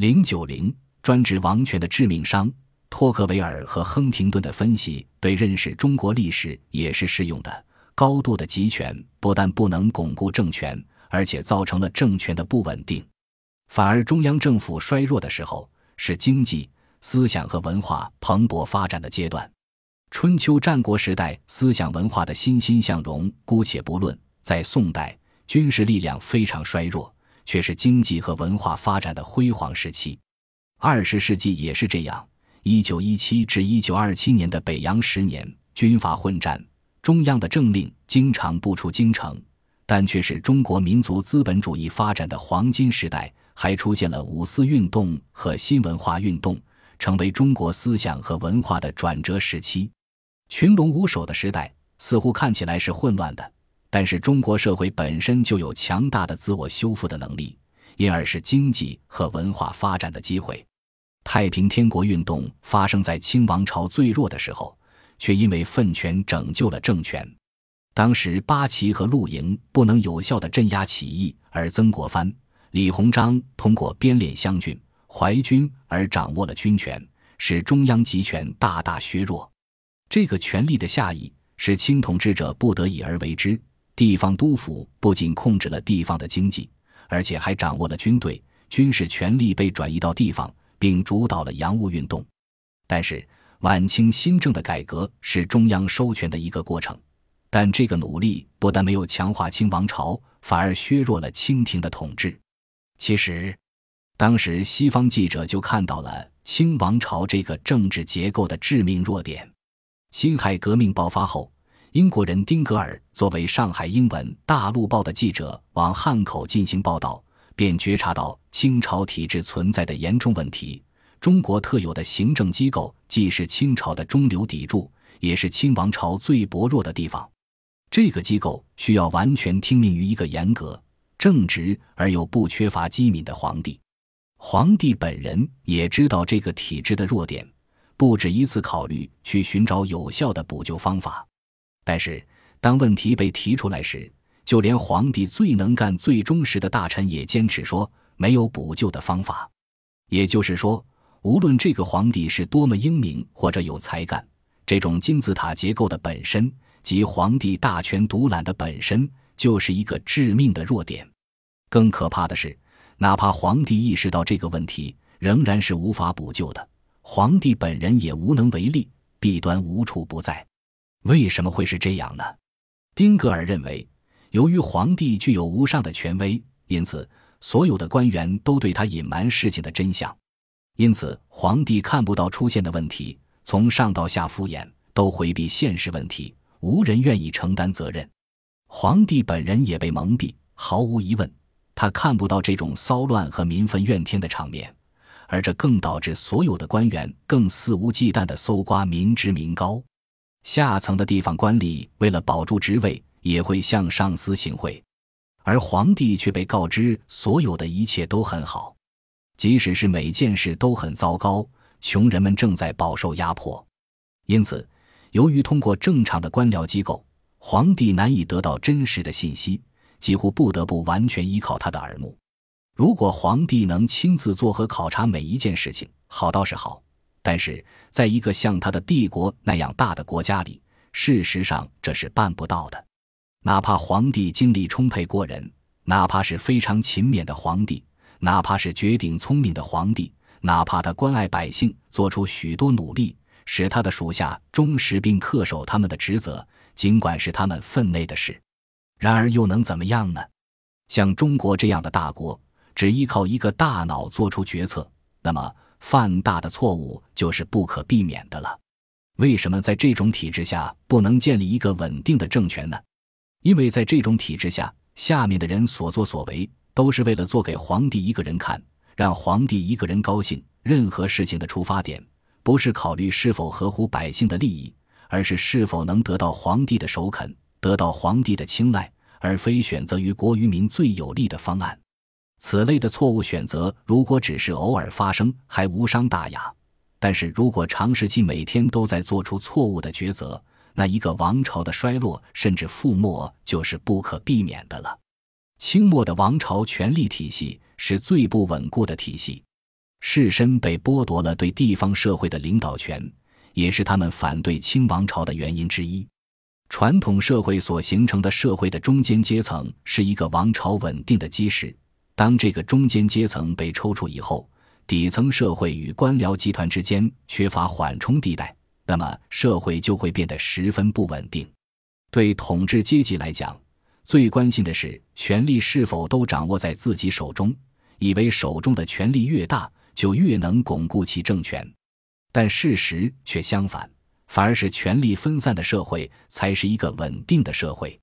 零九零专制王权的致命伤。托克维尔和亨廷顿的分析对认识中国历史也是适用的。高度的集权不但不能巩固政权，而且造成了政权的不稳定。反而，中央政府衰弱的时候，是经济、思想和文化蓬勃发展的阶段。春秋战国时代思想文化的欣欣向荣，姑且不论；在宋代，军事力量非常衰弱，却是经济和文化发展的辉煌时期。二十世纪也是这样。一九一七至一九二七年的北洋十年，军阀混战，中央的政令经常不出京城，但却是中国民族资本主义发展的黄金时代。还出现了五四运动和新文化运动，成为中国思想和文化的转折时期。群龙无首的时代似乎看起来是混乱的，但是中国社会本身就有强大的自我修复的能力，因而是经济和文化发展的机会。太平天国运动发生在清王朝最弱的时候，却因为 phân 权拯救了政权。当时八旗和陆营不能有效地镇压起义，而曾国藩、李鸿章通过编练湘军、淮军而掌握了军权，使中央集权大大削弱。这个权力的下移使清统治者不得已而为之。地方督府不仅控制了地方的经济，而且还掌握了军队，军事权力被转移到地方。并主导了洋务运动，但是晚清新政的改革是中央收权的一个过程，但这个努力不但没有强化清王朝，反而削弱了清廷的统治。其实，当时西方记者就看到了清王朝这个政治结构的致命弱点。辛亥革命爆发后，英国人丁格尔作为上海英文《大陆报》的记者往汉口进行报道。便觉察到清朝体制存在的严重问题。中国特有的行政机构既是清朝的中流砥柱，也是清王朝最薄弱的地方。这个机构需要完全听命于一个严格、正直而又不缺乏机敏的皇帝。皇帝本人也知道这个体制的弱点，不止一次考虑去寻找有效的补救方法。但是，当问题被提出来时，就连皇帝最能干、最忠实的大臣也坚持说没有补救的方法。也就是说，无论这个皇帝是多么英明或者有才干，这种金字塔结构的本身及皇帝大权独揽的本身就是一个致命的弱点。更可怕的是，哪怕皇帝意识到这个问题，仍然是无法补救的。皇帝本人也无能为力，弊端无处不在。为什么会是这样呢？丁格尔认为。由于皇帝具有无上的权威，因此所有的官员都对他隐瞒事情的真相，因此皇帝看不到出现的问题，从上到下敷衍，都回避现实问题，无人愿意承担责任。皇帝本人也被蒙蔽，毫无疑问，他看不到这种骚乱和民愤怨天的场面，而这更导致所有的官员更肆无忌惮地搜刮民脂民膏，下层的地方官吏为了保住职位。也会向上司行贿，而皇帝却被告知所有的一切都很好，即使是每件事都很糟糕，穷人们正在饱受压迫。因此，由于通过正常的官僚机构，皇帝难以得到真实的信息，几乎不得不完全依靠他的耳目。如果皇帝能亲自做和考察每一件事情，好倒是好，但是在一个像他的帝国那样大的国家里，事实上这是办不到的。哪怕皇帝精力充沛过人，哪怕是非常勤勉的皇帝，哪怕是绝顶聪明的皇帝，哪怕他关爱百姓，做出许多努力，使他的属下忠实并恪守他们的职责，尽管是他们分内的事，然而又能怎么样呢？像中国这样的大国，只依靠一个大脑做出决策，那么犯大的错误就是不可避免的了。为什么在这种体制下不能建立一个稳定的政权呢？因为在这种体制下，下面的人所作所为都是为了做给皇帝一个人看，让皇帝一个人高兴。任何事情的出发点不是考虑是否合乎百姓的利益，而是是否能得到皇帝的首肯，得到皇帝的青睐，而非选择于国于民最有利的方案。此类的错误选择，如果只是偶尔发生，还无伤大雅；但是如果长时期每天都在做出错误的抉择，那一个王朝的衰落甚至覆没就是不可避免的了。清末的王朝权力体系是最不稳固的体系，士绅被剥夺了对地方社会的领导权，也是他们反对清王朝的原因之一。传统社会所形成的社会的中间阶层是一个王朝稳定的基石。当这个中间阶层被抽出以后，底层社会与官僚集团之间缺乏缓冲地带，那么社会就会变得十分不稳定。对统治阶级来讲，最关心的是权力是否都掌握在自己手中，以为手中的权力越大，就越能巩固其政权。但事实却相反。反而是权力分散的社会才是一个稳定的社会。